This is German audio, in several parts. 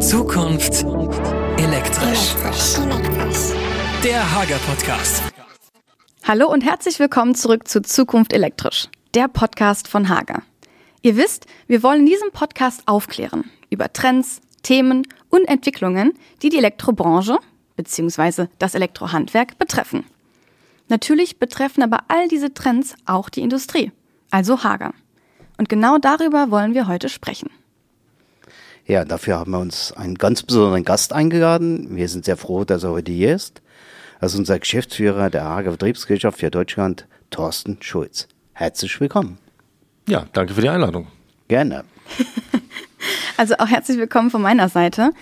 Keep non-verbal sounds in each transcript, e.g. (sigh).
Zukunft elektrisch. Der Hager Podcast. Hallo und herzlich willkommen zurück zu Zukunft elektrisch, der Podcast von Hager. Ihr wisst, wir wollen in diesem Podcast aufklären über Trends, Themen und Entwicklungen, die die Elektrobranche bzw. das Elektrohandwerk betreffen. Natürlich betreffen aber all diese Trends auch die Industrie, also Hager. Und genau darüber wollen wir heute sprechen. Ja, dafür haben wir uns einen ganz besonderen Gast eingeladen. Wir sind sehr froh, dass er heute hier ist. Das ist unser Geschäftsführer der Hager Vertriebsgesellschaft für Deutschland, Thorsten Schulz. Herzlich willkommen. Ja, danke für die Einladung. Gerne. (laughs) also auch herzlich willkommen von meiner Seite.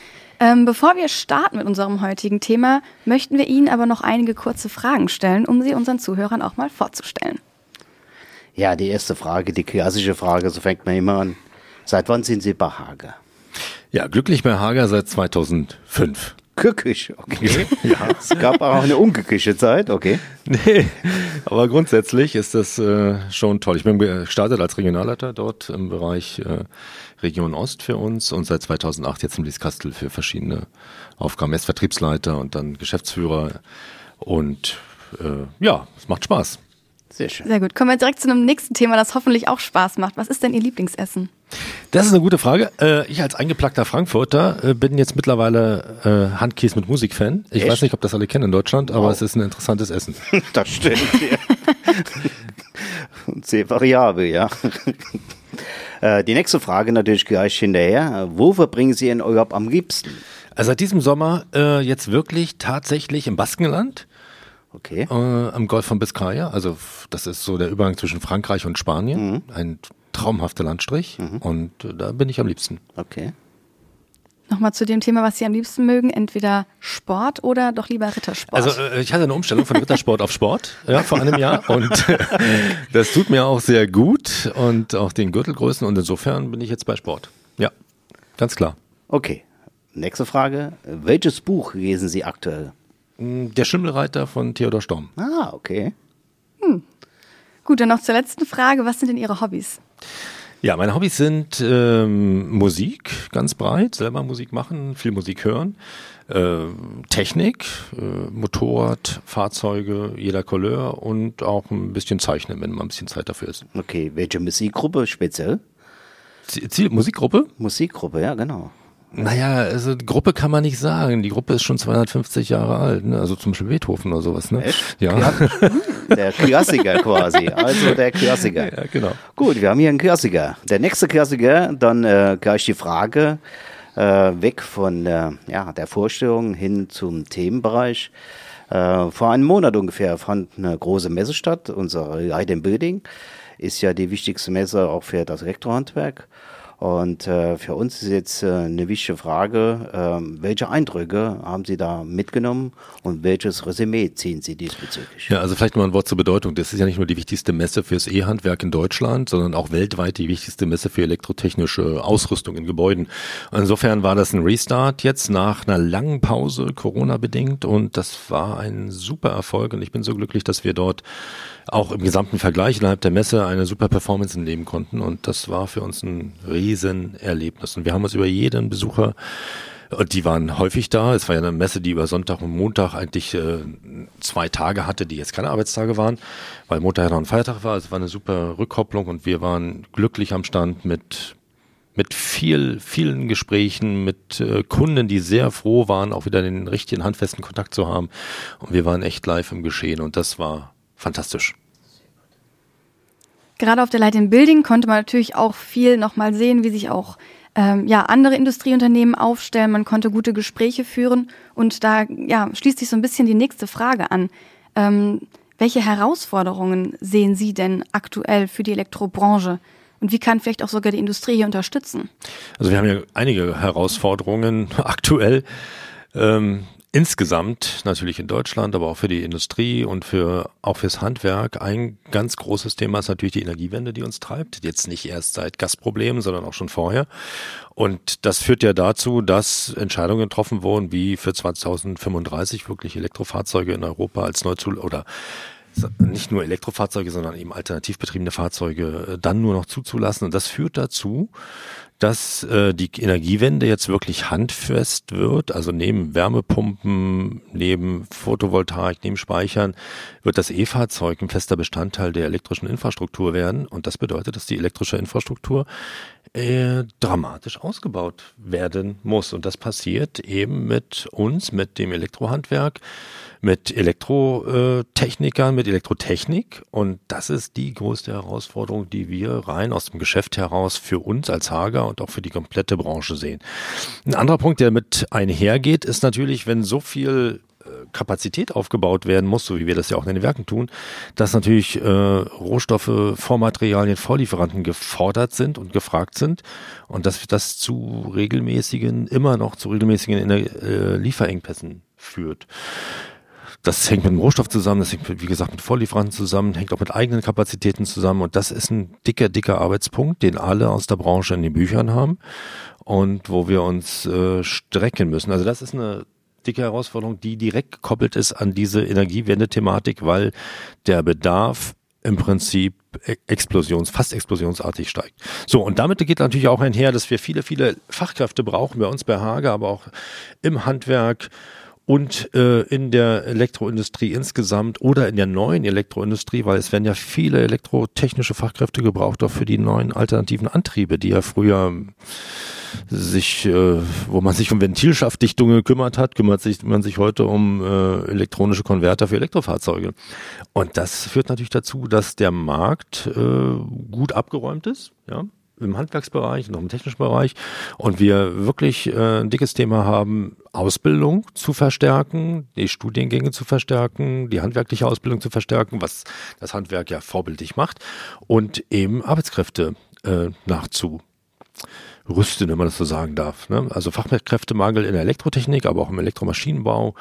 Ähm, bevor wir starten mit unserem heutigen Thema, möchten wir Ihnen aber noch einige kurze Fragen stellen, um sie unseren Zuhörern auch mal vorzustellen. Ja, die erste Frage, die klassische Frage, so fängt man immer an. Seit wann sind Sie bei Hager? Ja, glücklich bei Hager seit 2005. Glücklich, okay. ja. Es gab auch eine unglückliche Zeit, okay. Nee, aber grundsätzlich ist das äh, schon toll. Ich bin gestartet als Regionalleiter dort im Bereich äh, Region Ost für uns und seit 2008 jetzt im Lieskastel für verschiedene Aufgaben. Erst Vertriebsleiter und dann Geschäftsführer und äh, ja, es macht Spaß. Sehr schön. Sehr gut. Kommen wir direkt zu einem nächsten Thema, das hoffentlich auch Spaß macht. Was ist denn Ihr Lieblingsessen? Das ist eine gute Frage. Äh, ich als eingeplackter Frankfurter äh, bin jetzt mittlerweile äh, Handkäse mit Musik-Fan. Ich Echt? weiß nicht, ob das alle kennen in Deutschland, aber wow. es ist ein interessantes Essen. (laughs) das stimmt. (laughs) Sehr variabel, ja. Die nächste Frage natürlich gleich hinterher. Wo verbringen Sie Ihren Urlaub am liebsten? Also seit diesem Sommer äh, jetzt wirklich tatsächlich im Baskenland. Okay. Äh, am Golf von Biscaya. Also das ist so der Übergang zwischen Frankreich und Spanien. Mhm. Ein traumhafter Landstrich mhm. und äh, da bin ich am liebsten. Okay. Nochmal zu dem Thema, was Sie am liebsten mögen, entweder Sport oder doch lieber Rittersport. Also äh, ich hatte eine Umstellung von Rittersport (laughs) auf Sport ja, vor einem Jahr und (laughs) das tut mir auch sehr gut und auch den Gürtelgrößen und insofern bin ich jetzt bei Sport. Ja, ganz klar. Okay, nächste Frage. Welches Buch lesen Sie aktuell? Hm, Der Schimmelreiter von Theodor Storm. Ah, okay. Hm. Gut, dann noch zur letzten Frage. Was sind denn Ihre Hobbys? Ja, meine Hobbys sind ähm, Musik, ganz breit, selber Musik machen, viel Musik hören, äh, Technik, äh, Motorrad, Fahrzeuge, jeder Couleur und auch ein bisschen zeichnen, wenn mal ein bisschen Zeit dafür ist. Okay, welche Musikgruppe speziell? Ziel, Musikgruppe? Musikgruppe, ja, genau. Naja, also Gruppe kann man nicht sagen. Die Gruppe ist schon 250 Jahre alt, ne? Also zum Beispiel Beethoven oder sowas, ne? Echt? Ja. (laughs) Der Klassiker quasi. Also der Klassiker. Ja, genau. Gut, wir haben hier einen Klassiker. Der nächste Klassiker, dann äh, gleich die Frage, äh, weg von äh, ja, der Vorstellung hin zum Themenbereich. Äh, vor einem Monat ungefähr fand eine große Messe statt. Unsere Light Building ist ja die wichtigste Messe auch für das Elektrohandwerk. Und äh, für uns ist jetzt äh, eine wichtige Frage, äh, welche Eindrücke haben Sie da mitgenommen und welches Resümee ziehen Sie diesbezüglich? Ja, also vielleicht mal ein Wort zur Bedeutung. Das ist ja nicht nur die wichtigste Messe fürs E-Handwerk in Deutschland, sondern auch weltweit die wichtigste Messe für elektrotechnische Ausrüstung in Gebäuden. Insofern war das ein Restart jetzt nach einer langen Pause, Corona-bedingt, und das war ein super Erfolg und ich bin so glücklich, dass wir dort auch im gesamten Vergleich innerhalb der Messe eine super Performance hinlegen konnten. Und das war für uns ein Riesenerlebnis. Und wir haben uns über jeden Besucher und die waren häufig da. Es war ja eine Messe, die über Sonntag und Montag eigentlich äh, zwei Tage hatte, die jetzt keine Arbeitstage waren, weil Montag ja noch ein Feiertag war. Es war eine super Rückkopplung und wir waren glücklich am Stand mit mit viel, vielen Gesprächen mit äh, Kunden, die sehr froh waren, auch wieder den richtigen handfesten Kontakt zu haben. Und wir waren echt live im Geschehen und das war fantastisch. Gerade auf der Light in Building konnte man natürlich auch viel nochmal sehen, wie sich auch ähm, ja, andere Industrieunternehmen aufstellen. Man konnte gute Gespräche führen. Und da ja, schließt sich so ein bisschen die nächste Frage an. Ähm, welche Herausforderungen sehen Sie denn aktuell für die Elektrobranche? Und wie kann vielleicht auch sogar die Industrie hier unterstützen? Also wir haben ja einige Herausforderungen (laughs) aktuell. Ähm, insgesamt natürlich in Deutschland, aber auch für die Industrie und für auch fürs Handwerk ein ganz großes Thema ist natürlich die Energiewende, die uns treibt. Jetzt nicht erst seit Gasproblemen, sondern auch schon vorher. Und das führt ja dazu, dass Entscheidungen getroffen wurden, wie für 2035 wirklich Elektrofahrzeuge in Europa als neu zu oder nicht nur Elektrofahrzeuge, sondern eben alternativ betriebene Fahrzeuge äh, dann nur noch zuzulassen. Und das führt dazu, dass äh, die Energiewende jetzt wirklich handfest wird. Also neben Wärmepumpen, neben Photovoltaik, neben Speichern wird das E-Fahrzeug ein fester Bestandteil der elektrischen Infrastruktur werden. Und das bedeutet, dass die elektrische Infrastruktur äh, dramatisch ausgebaut werden muss. Und das passiert eben mit uns, mit dem Elektrohandwerk, mit Elektrotechnikern, mit Elektrotechnik. Und das ist die größte Herausforderung, die wir rein aus dem Geschäft heraus für uns als Hager und auch für die komplette Branche sehen. Ein anderer Punkt, der mit einhergeht, ist natürlich, wenn so viel Kapazität aufgebaut werden muss, so wie wir das ja auch in den Werken tun, dass natürlich äh, Rohstoffe, Vormaterialien, Vorlieferanten gefordert sind und gefragt sind und dass das zu regelmäßigen, immer noch zu regelmäßigen äh, Lieferengpässen führt. Das hängt mit dem Rohstoff zusammen, das hängt, wie gesagt, mit Vorlieferanten zusammen, hängt auch mit eigenen Kapazitäten zusammen. Und das ist ein dicker, dicker Arbeitspunkt, den alle aus der Branche in den Büchern haben und wo wir uns äh, strecken müssen. Also das ist eine dicke Herausforderung, die direkt gekoppelt ist an diese Energiewende-Thematik, weil der Bedarf im Prinzip e-, explosions, fast explosionsartig steigt. So, und damit geht natürlich auch einher, dass wir viele, viele Fachkräfte brauchen, bei uns bei Hage, aber auch im Handwerk, und äh, in der Elektroindustrie insgesamt oder in der neuen Elektroindustrie, weil es werden ja viele elektrotechnische Fachkräfte gebraucht, auch für die neuen alternativen Antriebe, die ja früher sich, äh, wo man sich um Ventilschaftdichtungen gekümmert hat, kümmert sich man sich heute um äh, elektronische Konverter für Elektrofahrzeuge. Und das führt natürlich dazu, dass der Markt äh, gut abgeräumt ist, ja, im Handwerksbereich auch im technischen Bereich. Und wir wirklich äh, ein dickes Thema haben, Ausbildung zu verstärken, die Studiengänge zu verstärken, die handwerkliche Ausbildung zu verstärken, was das Handwerk ja vorbildlich macht und eben Arbeitskräfte äh, nachzu rüsten, wenn man das so sagen darf. Ne? Also Fachkräftemangel in der Elektrotechnik, aber auch im Elektromaschinenbau,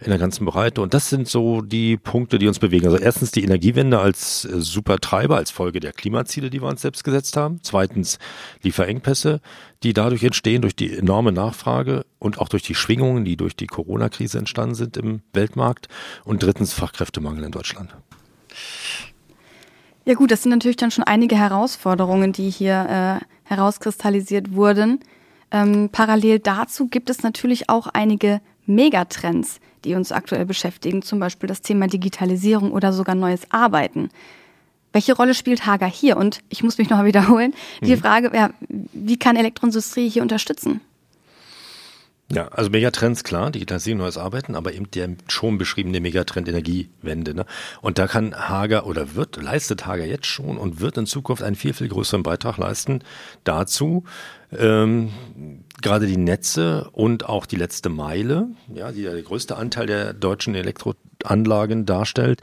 in der ganzen Breite. Und das sind so die Punkte, die uns bewegen. Also erstens die Energiewende als äh, Supertreiber, als Folge der Klimaziele, die wir uns selbst gesetzt haben. Zweitens Lieferengpässe, die dadurch entstehen, durch die enorme Nachfrage und auch durch die Schwingungen, die durch die Corona-Krise entstanden sind im Weltmarkt. Und drittens Fachkräftemangel in Deutschland. Ja gut, das sind natürlich dann schon einige Herausforderungen, die hier äh, herauskristallisiert wurden. Ähm, parallel dazu gibt es natürlich auch einige Megatrends, die uns aktuell beschäftigen, zum Beispiel das Thema Digitalisierung oder sogar neues Arbeiten. Welche Rolle spielt Hager hier? Und ich muss mich noch mal wiederholen, die mhm. Frage, ja, wie kann Elektroindustrie hier unterstützen? Ja, also Megatrends, klar, Digitalisierung, neues Arbeiten, aber eben der schon beschriebene Megatrend Energiewende. Ne? Und da kann Hager oder wird, leistet Hager jetzt schon und wird in Zukunft einen viel, viel größeren Beitrag leisten dazu, ähm, gerade die Netze und auch die letzte Meile, ja, die ja der größte Anteil der deutschen Elektroanlagen darstellt,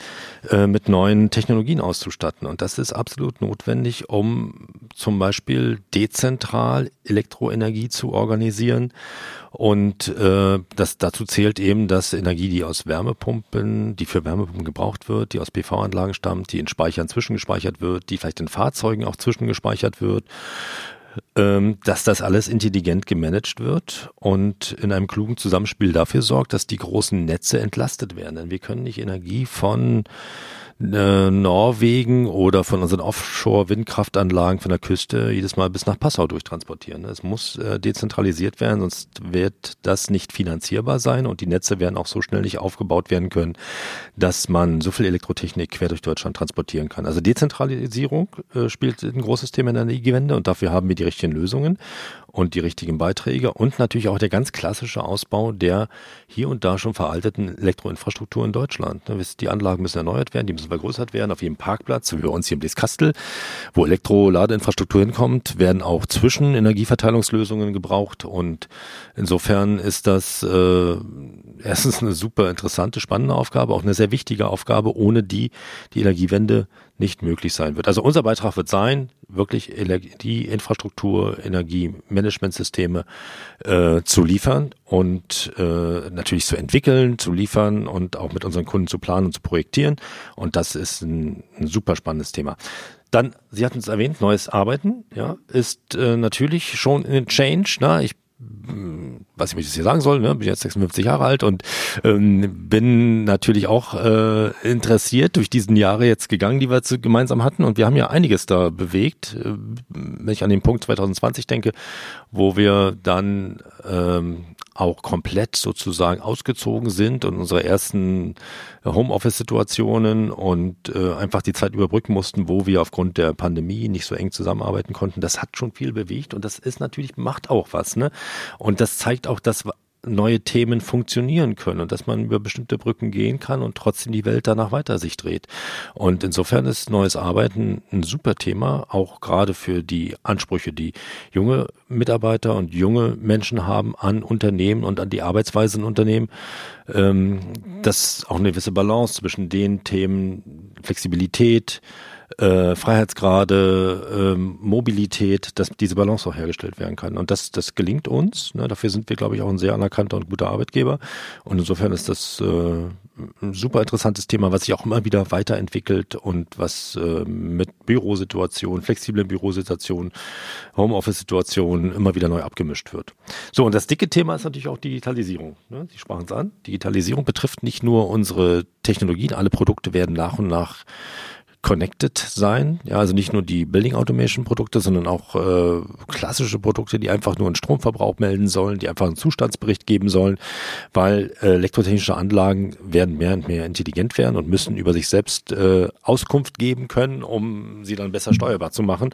äh, mit neuen Technologien auszustatten. Und das ist absolut notwendig, um zum Beispiel dezentral Elektroenergie zu organisieren. Und äh, das dazu zählt eben, dass Energie, die aus Wärmepumpen, die für Wärmepumpen gebraucht wird, die aus PV-Anlagen stammt, die in Speichern zwischengespeichert wird, die vielleicht in Fahrzeugen auch zwischengespeichert wird, dass das alles intelligent gemanagt wird und in einem klugen Zusammenspiel dafür sorgt, dass die großen Netze entlastet werden. Denn wir können nicht Energie von äh, Norwegen oder von unseren Offshore-Windkraftanlagen von der Küste jedes Mal bis nach Passau durchtransportieren. Es muss äh, dezentralisiert werden, sonst wird das nicht finanzierbar sein und die Netze werden auch so schnell nicht aufgebaut werden können, dass man so viel Elektrotechnik quer durch Deutschland transportieren kann. Also Dezentralisierung äh, spielt ein großes Thema in der Energiewende und dafür haben wir die richtigen Lösungen und die richtigen Beiträge und natürlich auch der ganz klassische Ausbau der hier und da schon veralteten Elektroinfrastruktur in Deutschland. Die Anlagen müssen erneuert werden, die müssen vergrößert werden. Auf jedem Parkplatz, wie bei uns hier im Blieskastel, wo Elektroladeinfrastruktur hinkommt, werden auch Zwischenenergieverteilungslösungen gebraucht und insofern ist das äh, erstens eine super interessante, spannende Aufgabe, auch eine sehr wichtige Aufgabe, ohne die die Energiewende nicht möglich sein wird. Also unser Beitrag wird sein, wirklich Energieinfrastruktur, Energiemanagementsysteme äh, zu liefern und äh, natürlich zu entwickeln, zu liefern und auch mit unseren Kunden zu planen und zu projektieren. Und das ist ein, ein super spannendes Thema. Dann, Sie hatten es erwähnt, neues Arbeiten, ja, ist äh, natürlich schon ein Change. Ne? Ich wie ich das hier sagen soll, ne? bin jetzt 56 Jahre alt und ähm, bin natürlich auch äh, interessiert durch diesen Jahre jetzt gegangen, die wir zu, gemeinsam hatten und wir haben ja einiges da bewegt, äh, wenn ich an den Punkt 2020 denke, wo wir dann ähm, auch komplett sozusagen ausgezogen sind und unsere ersten Homeoffice-Situationen und äh, einfach die Zeit überbrücken mussten, wo wir aufgrund der Pandemie nicht so eng zusammenarbeiten konnten. Das hat schon viel bewegt und das ist natürlich, macht auch was. Ne? Und das zeigt auch, dass neue Themen funktionieren können und dass man über bestimmte Brücken gehen kann und trotzdem die Welt danach weiter sich dreht. Und insofern ist neues Arbeiten ein super Thema, auch gerade für die Ansprüche, die junge Mitarbeiter und junge Menschen haben an Unternehmen und an die Arbeitsweise in Unternehmen. Ähm, das ist auch eine gewisse Balance zwischen den Themen Flexibilität, äh, Freiheitsgrade, äh, Mobilität, dass diese Balance auch hergestellt werden kann. Und das, das gelingt uns. Ne? Dafür sind wir, glaube ich, auch ein sehr anerkannter und guter Arbeitgeber. Und insofern ist das äh, ein super interessantes Thema, was sich auch immer wieder weiterentwickelt und was äh, mit Bürosituationen, flexiblen Bürosituationen, Homeoffice-Situationen immer wieder neu abgemischt wird. So, und das dicke Thema ist natürlich auch Digitalisierung. Ne? Sie sprachen es an. Digitalisierung betrifft nicht nur unsere Technologien, alle Produkte werden nach und nach connected sein. Ja, also nicht nur die Building Automation Produkte, sondern auch äh, klassische Produkte, die einfach nur einen Stromverbrauch melden sollen, die einfach einen Zustandsbericht geben sollen, weil äh, elektrotechnische Anlagen werden mehr und mehr intelligent werden und müssen über sich selbst äh, Auskunft geben können, um sie dann besser steuerbar zu machen,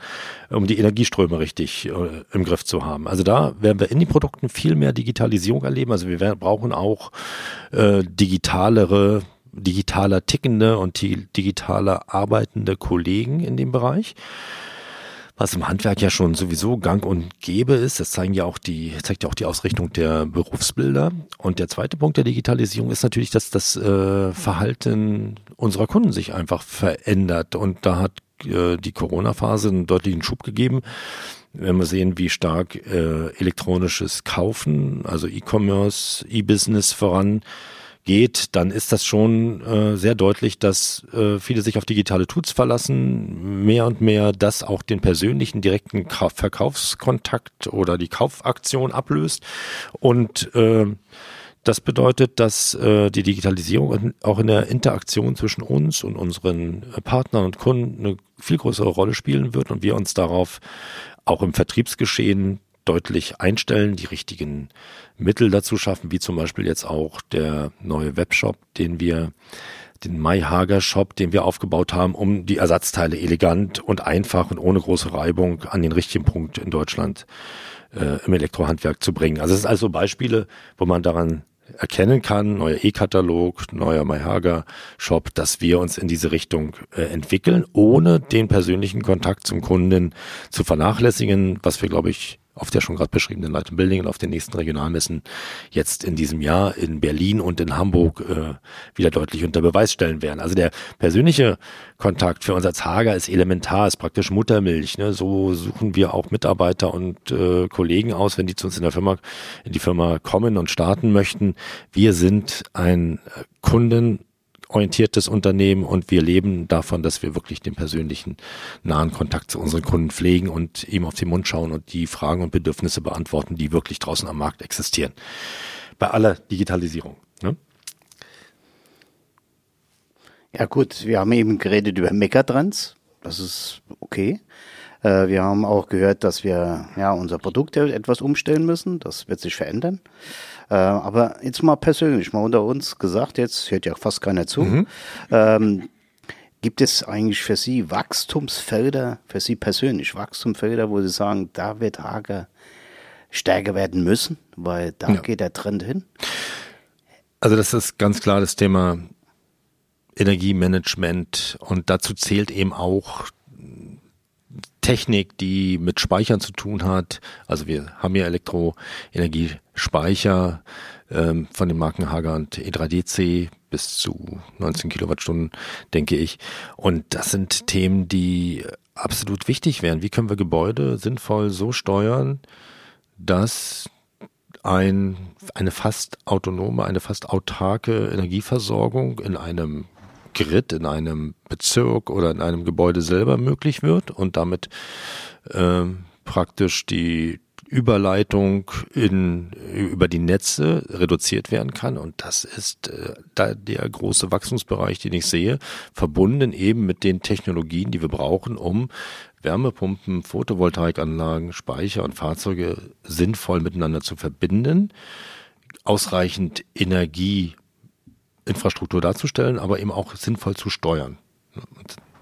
um die Energieströme richtig äh, im Griff zu haben. Also da werden wir in den Produkten viel mehr Digitalisierung erleben. Also wir werden, brauchen auch äh, digitalere digitaler tickende und digitaler arbeitende Kollegen in dem Bereich. Was im Handwerk ja schon sowieso gang und gäbe ist, das zeigen ja auch die, zeigt ja auch die Ausrichtung der Berufsbilder. Und der zweite Punkt der Digitalisierung ist natürlich, dass das äh, Verhalten unserer Kunden sich einfach verändert. Und da hat äh, die Corona-Phase einen deutlichen Schub gegeben wenn wir sehen, wie stark äh, elektronisches Kaufen, also E-Commerce, E-Business voran geht, dann ist das schon äh, sehr deutlich, dass äh, viele sich auf digitale Tools verlassen, mehr und mehr das auch den persönlichen direkten Ka Verkaufskontakt oder die Kaufaktion ablöst. Und äh, das bedeutet, dass äh, die Digitalisierung auch in der Interaktion zwischen uns und unseren äh, Partnern und Kunden eine viel größere Rolle spielen wird und wir uns darauf auch im Vertriebsgeschehen deutlich einstellen, die richtigen Mittel dazu schaffen, wie zum Beispiel jetzt auch der neue Webshop, den wir den MyHager Shop, den wir aufgebaut haben, um die Ersatzteile elegant und einfach und ohne große Reibung an den richtigen Punkt in Deutschland äh, im Elektrohandwerk zu bringen. Also es sind also Beispiele, wo man daran erkennen kann, neuer E-Katalog, neuer MyHager Shop, dass wir uns in diese Richtung äh, entwickeln, ohne den persönlichen Kontakt zum Kunden zu vernachlässigen, was wir, glaube ich, auf der schon gerade beschriebenen Light Building und auf den nächsten Regionalmessen jetzt in diesem Jahr in Berlin und in Hamburg äh, wieder deutlich unter Beweis stellen werden. Also der persönliche Kontakt für uns als Hager ist elementar, ist praktisch Muttermilch. Ne? So suchen wir auch Mitarbeiter und äh, Kollegen aus, wenn die zu uns in der Firma, in die Firma kommen und starten möchten. Wir sind ein Kunden orientiertes Unternehmen und wir leben davon, dass wir wirklich den persönlichen nahen Kontakt zu unseren Kunden pflegen und ihm auf den Mund schauen und die Fragen und Bedürfnisse beantworten, die wirklich draußen am Markt existieren. Bei aller Digitalisierung. Ne? Ja gut, wir haben eben geredet über Megatrends. Das ist okay. Äh, wir haben auch gehört, dass wir ja unser Produkt etwas umstellen müssen. Das wird sich verändern. Äh, aber jetzt mal persönlich, mal unter uns gesagt, jetzt hört ja fast keiner zu. Mhm. Ähm, gibt es eigentlich für Sie Wachstumsfelder, für Sie persönlich Wachstumsfelder, wo Sie sagen, da wird Hager stärker werden müssen, weil da ja. geht der Trend hin? Also das ist ganz klar das Thema Energiemanagement und dazu zählt eben auch Technik, die mit Speichern zu tun hat. Also wir haben ja Elektroenergiespeicher ähm, von den Marken Hager und E3DC bis zu 19 Kilowattstunden, denke ich. Und das sind Themen, die absolut wichtig wären. Wie können wir Gebäude sinnvoll so steuern, dass ein, eine fast autonome, eine fast autarke Energieversorgung in einem Grid in einem Bezirk oder in einem Gebäude selber möglich wird und damit äh, praktisch die Überleitung in, über die Netze reduziert werden kann. Und das ist äh, da der große Wachstumsbereich, den ich sehe, verbunden eben mit den Technologien, die wir brauchen, um Wärmepumpen, Photovoltaikanlagen, Speicher und Fahrzeuge sinnvoll miteinander zu verbinden, ausreichend Energieinfrastruktur darzustellen, aber eben auch sinnvoll zu steuern.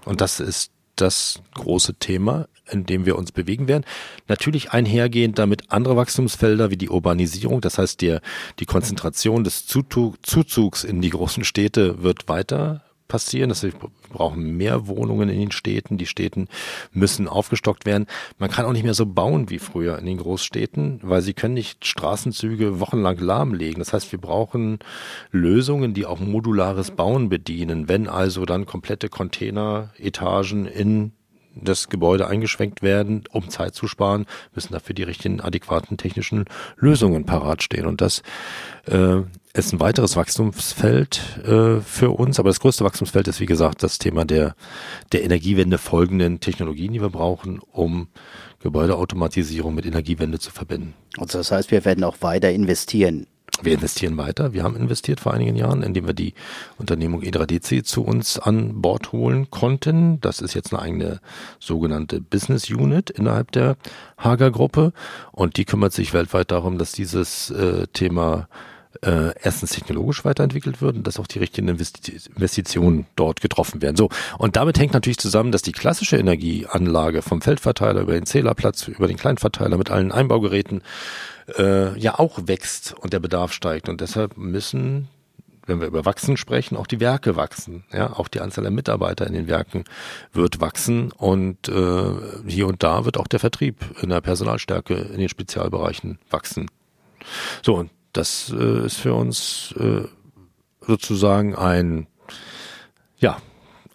Und das ist das große Thema, in dem wir uns bewegen werden. Natürlich einhergehend damit andere Wachstumsfelder wie die Urbanisierung, das heißt der, die Konzentration des Zuzugs in die großen Städte wird weiter passieren. Das heißt, wir brauchen mehr Wohnungen in den Städten. Die Städten müssen aufgestockt werden. Man kann auch nicht mehr so bauen wie früher in den Großstädten, weil sie können nicht Straßenzüge wochenlang lahmlegen. Das heißt, wir brauchen Lösungen, die auch modulares Bauen bedienen. Wenn also dann komplette Containeretagen in das Gebäude eingeschwenkt werden, um Zeit zu sparen, müssen dafür die richtigen adäquaten technischen Lösungen parat stehen. Und das äh, ist ein weiteres Wachstumsfeld äh, für uns, aber das größte Wachstumsfeld ist, wie gesagt, das Thema der, der Energiewende folgenden Technologien, die wir brauchen, um Gebäudeautomatisierung mit Energiewende zu verbinden. Also das heißt, wir werden auch weiter investieren. Wir investieren weiter. Wir haben investiert vor einigen Jahren, indem wir die Unternehmung E3DC zu uns an Bord holen konnten. Das ist jetzt eine eigene sogenannte Business Unit innerhalb der Hager Gruppe und die kümmert sich weltweit darum, dass dieses äh, Thema äh, erstens technologisch weiterentwickelt wird und dass auch die richtigen Investitionen dort getroffen werden. So, und damit hängt natürlich zusammen, dass die klassische Energieanlage vom Feldverteiler über den Zählerplatz, über den Kleinverteiler mit allen Einbaugeräten äh, ja auch wächst und der Bedarf steigt. Und deshalb müssen wenn wir über Wachsen sprechen, auch die Werke wachsen. Ja, auch die Anzahl der Mitarbeiter in den Werken wird wachsen und äh, hier und da wird auch der Vertrieb in der Personalstärke in den Spezialbereichen wachsen. So, und das äh, ist für uns äh, sozusagen ein, ja,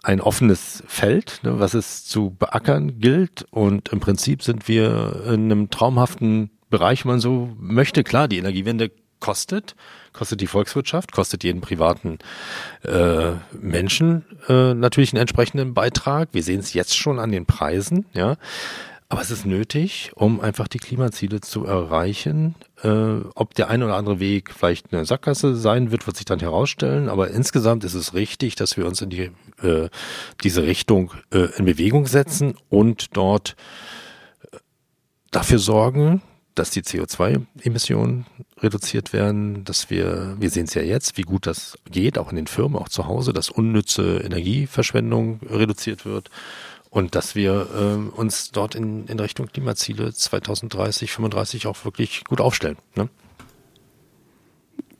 ein offenes Feld, ne, was es zu beackern gilt. Und im Prinzip sind wir in einem traumhaften Bereich, man so möchte. Klar, die Energiewende kostet, kostet die Volkswirtschaft, kostet jeden privaten äh, Menschen äh, natürlich einen entsprechenden Beitrag. Wir sehen es jetzt schon an den Preisen, ja. Aber es ist nötig, um einfach die Klimaziele zu erreichen. Äh, ob der ein oder andere Weg vielleicht eine Sackgasse sein wird, wird sich dann herausstellen. Aber insgesamt ist es richtig, dass wir uns in die, äh, diese Richtung äh, in Bewegung setzen und dort äh, dafür sorgen, dass die CO2-Emissionen reduziert werden, dass wir, wir sehen es ja jetzt, wie gut das geht, auch in den Firmen, auch zu Hause, dass unnütze Energieverschwendung reduziert wird und dass wir äh, uns dort in, in Richtung Klimaziele 2030, 35 auch wirklich gut aufstellen. Ne?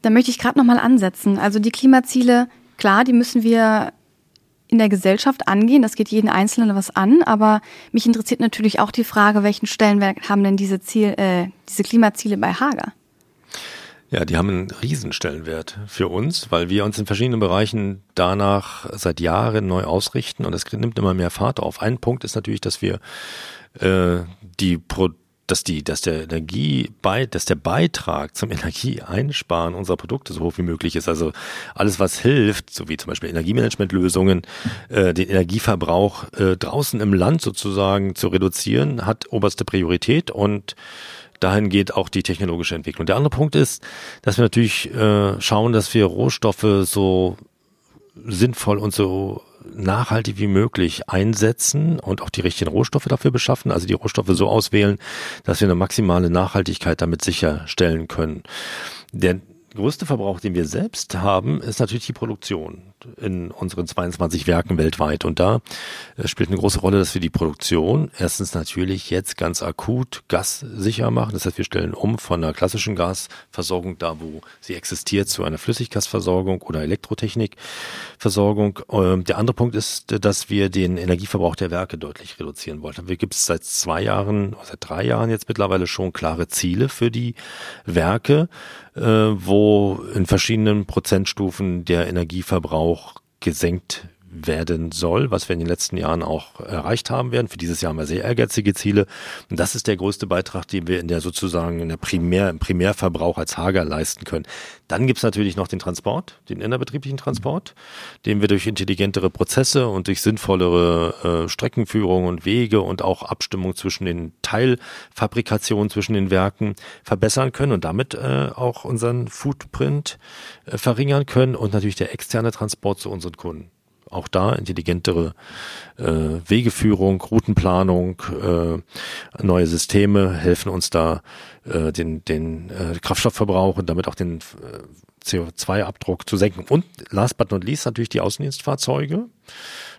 Da möchte ich gerade nochmal ansetzen. Also die Klimaziele, klar, die müssen wir in der Gesellschaft angehen. Das geht jeden Einzelnen was an. Aber mich interessiert natürlich auch die Frage, welchen Stellenwert haben denn diese, Ziel, äh, diese Klimaziele bei Hager? Ja, die haben einen Riesenstellenwert für uns, weil wir uns in verschiedenen Bereichen danach seit Jahren neu ausrichten und es nimmt immer mehr Fahrt auf. Ein Punkt ist natürlich, dass wir äh, die Pro dass die, dass der Energie bei, dass der Beitrag zum Energieeinsparen unserer Produkte so hoch wie möglich ist. Also alles, was hilft, so wie zum Beispiel Energiemanagementlösungen, äh, den Energieverbrauch äh, draußen im Land sozusagen zu reduzieren, hat oberste Priorität und dahin geht auch die technologische Entwicklung. Der andere Punkt ist, dass wir natürlich äh, schauen, dass wir Rohstoffe so sinnvoll und so nachhaltig wie möglich einsetzen und auch die richtigen Rohstoffe dafür beschaffen, also die Rohstoffe so auswählen, dass wir eine maximale Nachhaltigkeit damit sicherstellen können. Der größte Verbrauch, den wir selbst haben, ist natürlich die Produktion in unseren 22 Werken weltweit. Und da äh, spielt eine große Rolle, dass wir die Produktion erstens natürlich jetzt ganz akut gassicher machen. Das heißt, wir stellen um von einer klassischen Gasversorgung, da wo sie existiert, zu einer Flüssiggasversorgung oder Elektrotechnikversorgung. Ähm, der andere Punkt ist, dass wir den Energieverbrauch der Werke deutlich reduzieren wollen. Wir gibt es seit zwei Jahren, seit drei Jahren jetzt mittlerweile schon klare Ziele für die Werke, äh, in verschiedenen Prozentstufen der Energieverbrauch gesenkt werden soll, was wir in den letzten Jahren auch erreicht haben werden. Für dieses Jahr haben wir sehr ehrgeizige Ziele. Und das ist der größte Beitrag, den wir in der sozusagen in der Primär, im Primärverbrauch als Hager leisten können. Dann gibt's natürlich noch den Transport, den innerbetrieblichen Transport, den wir durch intelligentere Prozesse und durch sinnvollere äh, Streckenführung und Wege und auch Abstimmung zwischen den Teilfabrikationen, zwischen den Werken verbessern können und damit äh, auch unseren Footprint äh, verringern können und natürlich der externe Transport zu unseren Kunden auch da intelligentere äh, Wegeführung, Routenplanung, äh, neue Systeme helfen uns da äh, den, den äh, Kraftstoffverbrauch und damit auch den äh, CO2-Abdruck zu senken. Und last but not least natürlich die Außendienstfahrzeuge.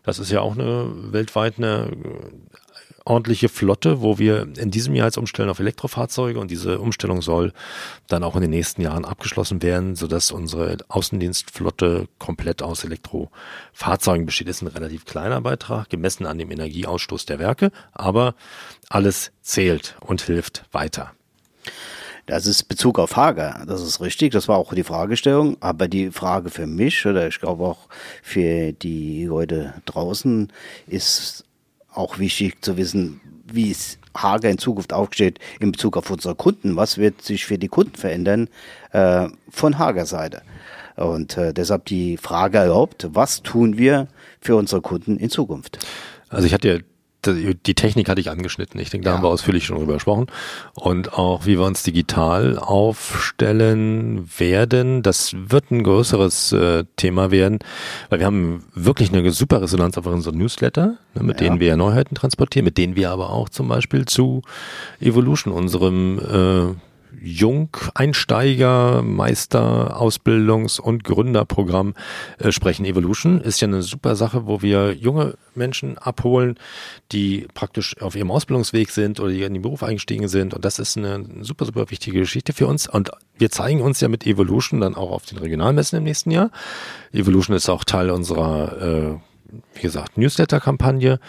Das ist ja auch eine weltweit eine ordentliche Flotte, wo wir in diesem Jahr jetzt umstellen auf Elektrofahrzeuge und diese Umstellung soll dann auch in den nächsten Jahren abgeschlossen werden, sodass unsere Außendienstflotte komplett aus Elektrofahrzeugen besteht. Das ist ein relativ kleiner Beitrag, gemessen an dem Energieausstoß der Werke, aber alles zählt und hilft weiter. Das ist Bezug auf Hager, das ist richtig, das war auch die Fragestellung, aber die Frage für mich oder ich glaube auch für die Leute draußen ist auch wichtig zu wissen, wie es Hager in Zukunft aufsteht in Bezug auf unsere Kunden. Was wird sich für die Kunden verändern äh, von Hager Seite? Und äh, deshalb die Frage erlaubt, was tun wir für unsere Kunden in Zukunft? Also ich hatte ja die Technik hatte ich angeschnitten. Ich denke, da ja. haben wir ausführlich schon drüber gesprochen. Und auch, wie wir uns digital aufstellen werden, das wird ein größeres äh, Thema werden, weil wir haben wirklich eine super Resonanz auf unseren Newsletter, ne, mit ja. denen wir ja Neuheiten transportieren, mit denen wir aber auch zum Beispiel zu Evolution, unserem äh, Jung-Einsteiger, Meister, Ausbildungs- und Gründerprogramm äh, sprechen. Evolution ist ja eine super Sache, wo wir junge Menschen abholen, die praktisch auf ihrem Ausbildungsweg sind oder die in den Beruf eingestiegen sind. Und das ist eine super, super wichtige Geschichte für uns. Und wir zeigen uns ja mit Evolution dann auch auf den Regionalmessen im nächsten Jahr. Evolution ist auch Teil unserer äh, wie gesagt, Newsletter-Kampagne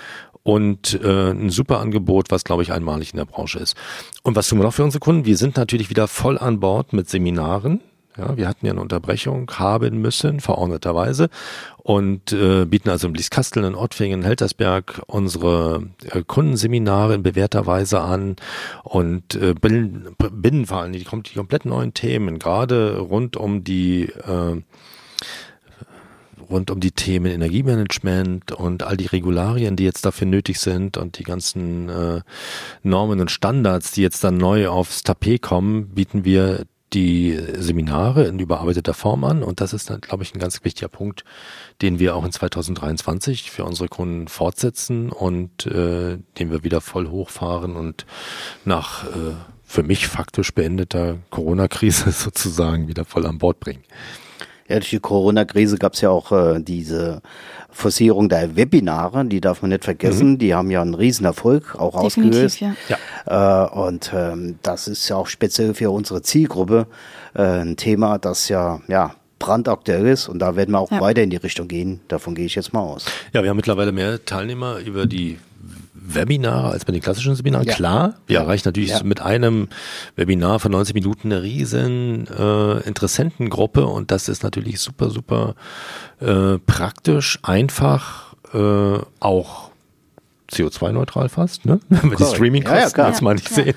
und äh, ein super Angebot, was glaube ich einmalig in der Branche ist. Und was tun wir noch für unsere Kunden? Wir sind natürlich wieder voll an Bord mit Seminaren. Ja, wir hatten ja eine Unterbrechung haben müssen, verordneterweise, und äh, bieten also in Blieskastel, in Ottwingen, in Heltersberg unsere äh, Kundenseminare in bewährter Weise an und äh, binden, binden vor allem die, die komplett neuen Themen, gerade rund um die äh, rund um die Themen Energiemanagement und all die Regularien, die jetzt dafür nötig sind und die ganzen äh, Normen und Standards, die jetzt dann neu aufs Tapet kommen, bieten wir die Seminare in überarbeiteter Form an und das ist, glaube ich, ein ganz wichtiger Punkt, den wir auch in 2023 für unsere Kunden fortsetzen und äh, den wir wieder voll hochfahren und nach äh, für mich faktisch beendeter Corona-Krise (laughs) sozusagen wieder voll an Bord bringen. Ja, durch die Corona-Krise gab es ja auch äh, diese Forcierung der Webinare, die darf man nicht vergessen. Mhm. Die haben ja einen Riesenerfolg auch Definitiv, ausgelöst. Ja. ja. Äh, und ähm, das ist ja auch speziell für unsere Zielgruppe äh, ein Thema, das ja, ja brandaktuell ist und da werden wir auch ja. weiter in die Richtung gehen. Davon gehe ich jetzt mal aus. Ja, wir haben mittlerweile mehr Teilnehmer über die Webinare als bei den klassischen Seminaren. Ja. Klar, wir ja. erreichen natürlich ja. mit einem Webinar von 90 Minuten eine riesen äh, Interessentengruppe und das ist natürlich super, super äh, praktisch, einfach, äh, auch CO2-neutral fast, ne? (laughs) Wenn wir die Streaming-Kosten ja, ja, jetzt mal nicht ja. sehen.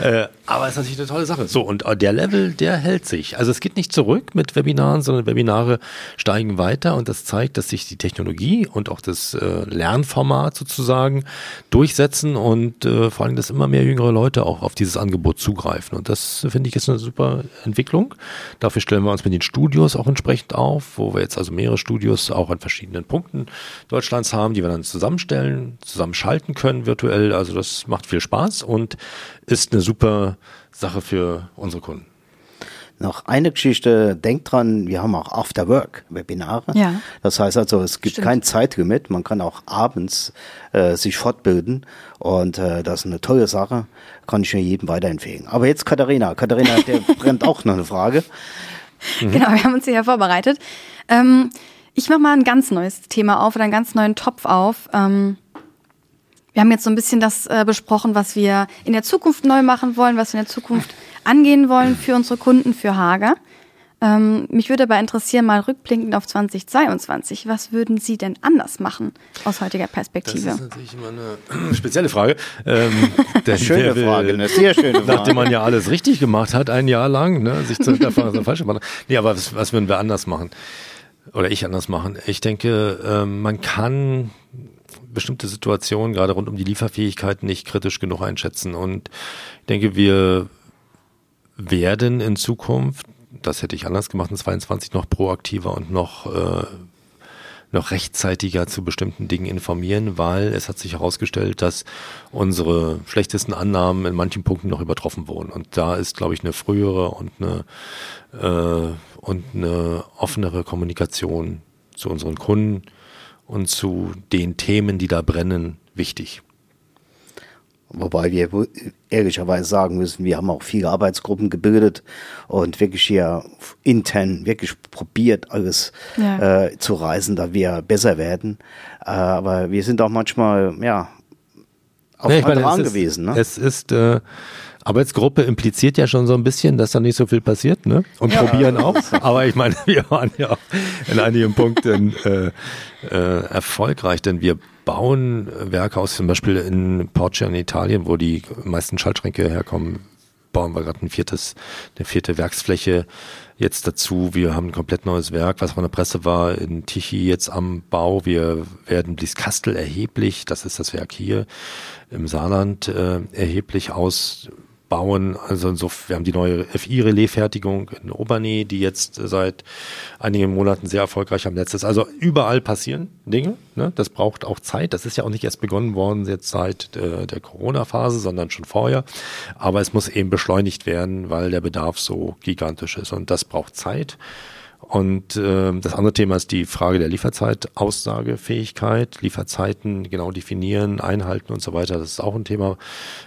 Äh, aber es ist natürlich eine tolle Sache. So, und äh, der Level, der hält sich. Also es geht nicht zurück mit Webinaren, sondern Webinare steigen weiter und das zeigt, dass sich die Technologie und auch das äh, Lernformat sozusagen durchsetzen und äh, vor allem, dass immer mehr jüngere Leute auch auf dieses Angebot zugreifen. Und das finde ich ist eine super Entwicklung. Dafür stellen wir uns mit den Studios auch entsprechend auf, wo wir jetzt also mehrere Studios auch an verschiedenen Punkten Deutschlands haben, die wir dann zusammenstellen, zusammen zusammen schalten können virtuell. Also das macht viel Spaß und ist eine super Sache für unsere Kunden. Noch eine Geschichte, denkt dran, wir haben auch After Work Webinare. Ja. Das heißt also, es gibt Stimmt. kein Zeitlimit, man kann auch abends äh, sich fortbilden und äh, das ist eine tolle Sache, kann ich mir jedem weiterempfehlen. Aber jetzt Katharina, Katharina, der (laughs) brennt auch noch eine Frage. Mhm. Genau, wir haben uns hier vorbereitet. Ähm, ich mache mal ein ganz neues Thema auf oder einen ganz neuen Topf auf. Ähm, wir haben jetzt so ein bisschen das äh, besprochen, was wir in der Zukunft neu machen wollen, was wir in der Zukunft angehen wollen für unsere Kunden, für Hager. Ähm, mich würde aber interessieren, mal rückblickend auf 2022, was würden Sie denn anders machen aus heutiger Perspektive? Das ist natürlich immer eine (clears throat) spezielle Frage. Ähm, (laughs) schöne will, Frage, eine sehr schöne (laughs) Frage. Nachdem man ja alles richtig gemacht hat, ein Jahr lang, ne, sich zu falsch gemacht hat. Nee, aber was, was würden wir anders machen? Oder ich anders machen? Ich denke, ähm, man kann bestimmte Situationen, gerade rund um die Lieferfähigkeit, nicht kritisch genug einschätzen. Und ich denke, wir werden in Zukunft, das hätte ich anders gemacht in 22, noch proaktiver und noch, äh, noch rechtzeitiger zu bestimmten Dingen informieren, weil es hat sich herausgestellt, dass unsere schlechtesten Annahmen in manchen Punkten noch übertroffen wurden. Und da ist, glaube ich, eine frühere und eine, äh, und eine offenere Kommunikation zu unseren Kunden und zu den Themen, die da brennen, wichtig. Wobei wir ehrlicherweise sagen müssen, wir haben auch viele Arbeitsgruppen gebildet und wirklich hier intern wirklich probiert, alles ja. äh, zu reisen, da wir besser werden. Äh, aber wir sind auch manchmal, ja, auf nee, andere angewiesen. Ne? Es ist, äh, Arbeitsgruppe impliziert ja schon so ein bisschen, dass da nicht so viel passiert, ne? Und ja. probieren auch. (laughs) Aber ich meine, wir waren ja auch in einigen Punkten äh, äh, erfolgreich, denn wir bauen Werke aus, zum Beispiel in Porcia in Italien, wo die meisten Schaltschränke herkommen, bauen wir gerade ein viertes, eine vierte Werksfläche jetzt dazu. Wir haben ein komplett neues Werk, was von der Presse war, in Tichy jetzt am Bau. Wir werden Blieskastel erheblich, das ist das Werk hier im Saarland, äh, erheblich aus bauen. Also so, wir haben die neue FI-Relais-Fertigung in Obernee, die jetzt seit einigen Monaten sehr erfolgreich am Netz ist. Also überall passieren Dinge. Ne? Das braucht auch Zeit. Das ist ja auch nicht erst begonnen worden jetzt seit äh, der Corona-Phase, sondern schon vorher. Aber es muss eben beschleunigt werden, weil der Bedarf so gigantisch ist. Und das braucht Zeit. Und äh, das andere Thema ist die Frage der Lieferzeit, Aussagefähigkeit, Lieferzeiten genau definieren, einhalten und so weiter. Das ist auch ein Thema,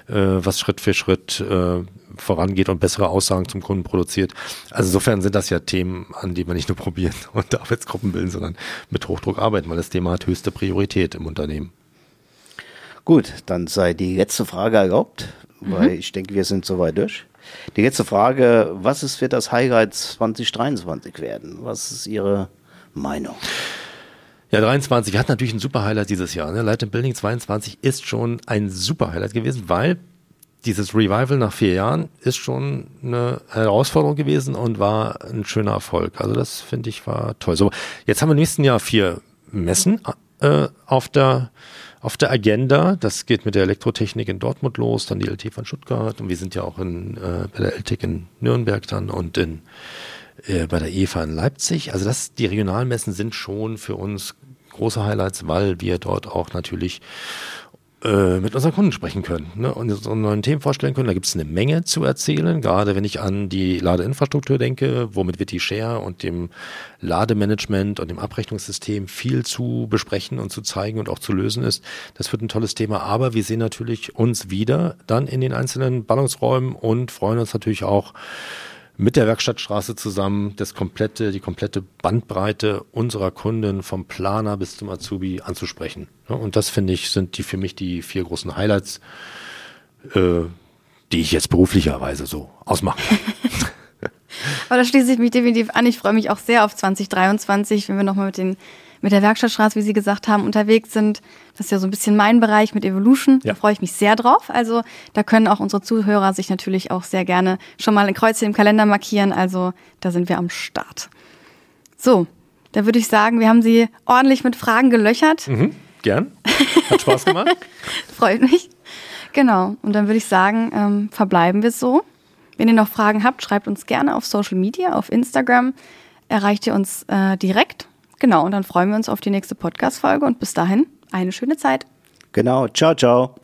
äh, was Schritt für Schritt äh, vorangeht und bessere Aussagen zum Kunden produziert. Also insofern sind das ja Themen, an denen wir nicht nur probieren (laughs) und Arbeitsgruppen bilden, sondern mit Hochdruck arbeiten, weil das Thema hat höchste Priorität im Unternehmen. Gut, dann sei die letzte Frage erlaubt, weil mhm. ich denke, wir sind soweit durch. Die letzte Frage, was ist, wird das Highlight 2023 werden? Was ist Ihre Meinung? Ja, 23. Wir hatten natürlich ein super Highlight dieses Jahr. Ne? Light Building 22 ist schon ein super Highlight gewesen, weil dieses Revival nach vier Jahren ist schon eine Herausforderung gewesen und war ein schöner Erfolg. Also das finde ich war toll. So, jetzt haben wir im nächsten Jahr vier Messen äh, auf der auf der Agenda. Das geht mit der Elektrotechnik in Dortmund los, dann die LT von Stuttgart und wir sind ja auch in, äh, bei der LTIC in Nürnberg dann und in, äh, bei der EFA in Leipzig. Also das, die Regionalmessen sind schon für uns große Highlights, weil wir dort auch natürlich äh, mit unseren Kunden sprechen können ne, und unsere neuen Themen vorstellen können. Da gibt es eine Menge zu erzählen, gerade wenn ich an die Ladeinfrastruktur denke, womit wird die Share und dem Lademanagement und dem Abrechnungssystem viel zu besprechen und zu zeigen und auch zu lösen ist. Das wird ein tolles Thema, aber wir sehen natürlich uns wieder dann in den einzelnen Ballungsräumen und freuen uns natürlich auch mit der Werkstattstraße zusammen das komplette, die komplette Bandbreite unserer Kunden vom Planer bis zum Azubi anzusprechen. Und das finde ich, sind die für mich die vier großen Highlights, äh, die ich jetzt beruflicherweise so ausmache. (laughs) Aber da schließe ich mich definitiv an. Ich freue mich auch sehr auf 2023, wenn wir nochmal mit den mit der Werkstattstraße, wie Sie gesagt haben, unterwegs sind. Das ist ja so ein bisschen mein Bereich mit Evolution. Ja. Da freue ich mich sehr drauf. Also da können auch unsere Zuhörer sich natürlich auch sehr gerne schon mal ein Kreuzchen im Kalender markieren. Also da sind wir am Start. So, da würde ich sagen, wir haben Sie ordentlich mit Fragen gelöchert. Mhm, gern. Hat Spaß gemacht. (laughs) Freut mich. Genau. Und dann würde ich sagen, ähm, verbleiben wir so. Wenn ihr noch Fragen habt, schreibt uns gerne auf Social Media, auf Instagram. Erreicht ihr uns äh, direkt Genau, und dann freuen wir uns auf die nächste Podcast-Folge und bis dahin eine schöne Zeit. Genau, ciao, ciao.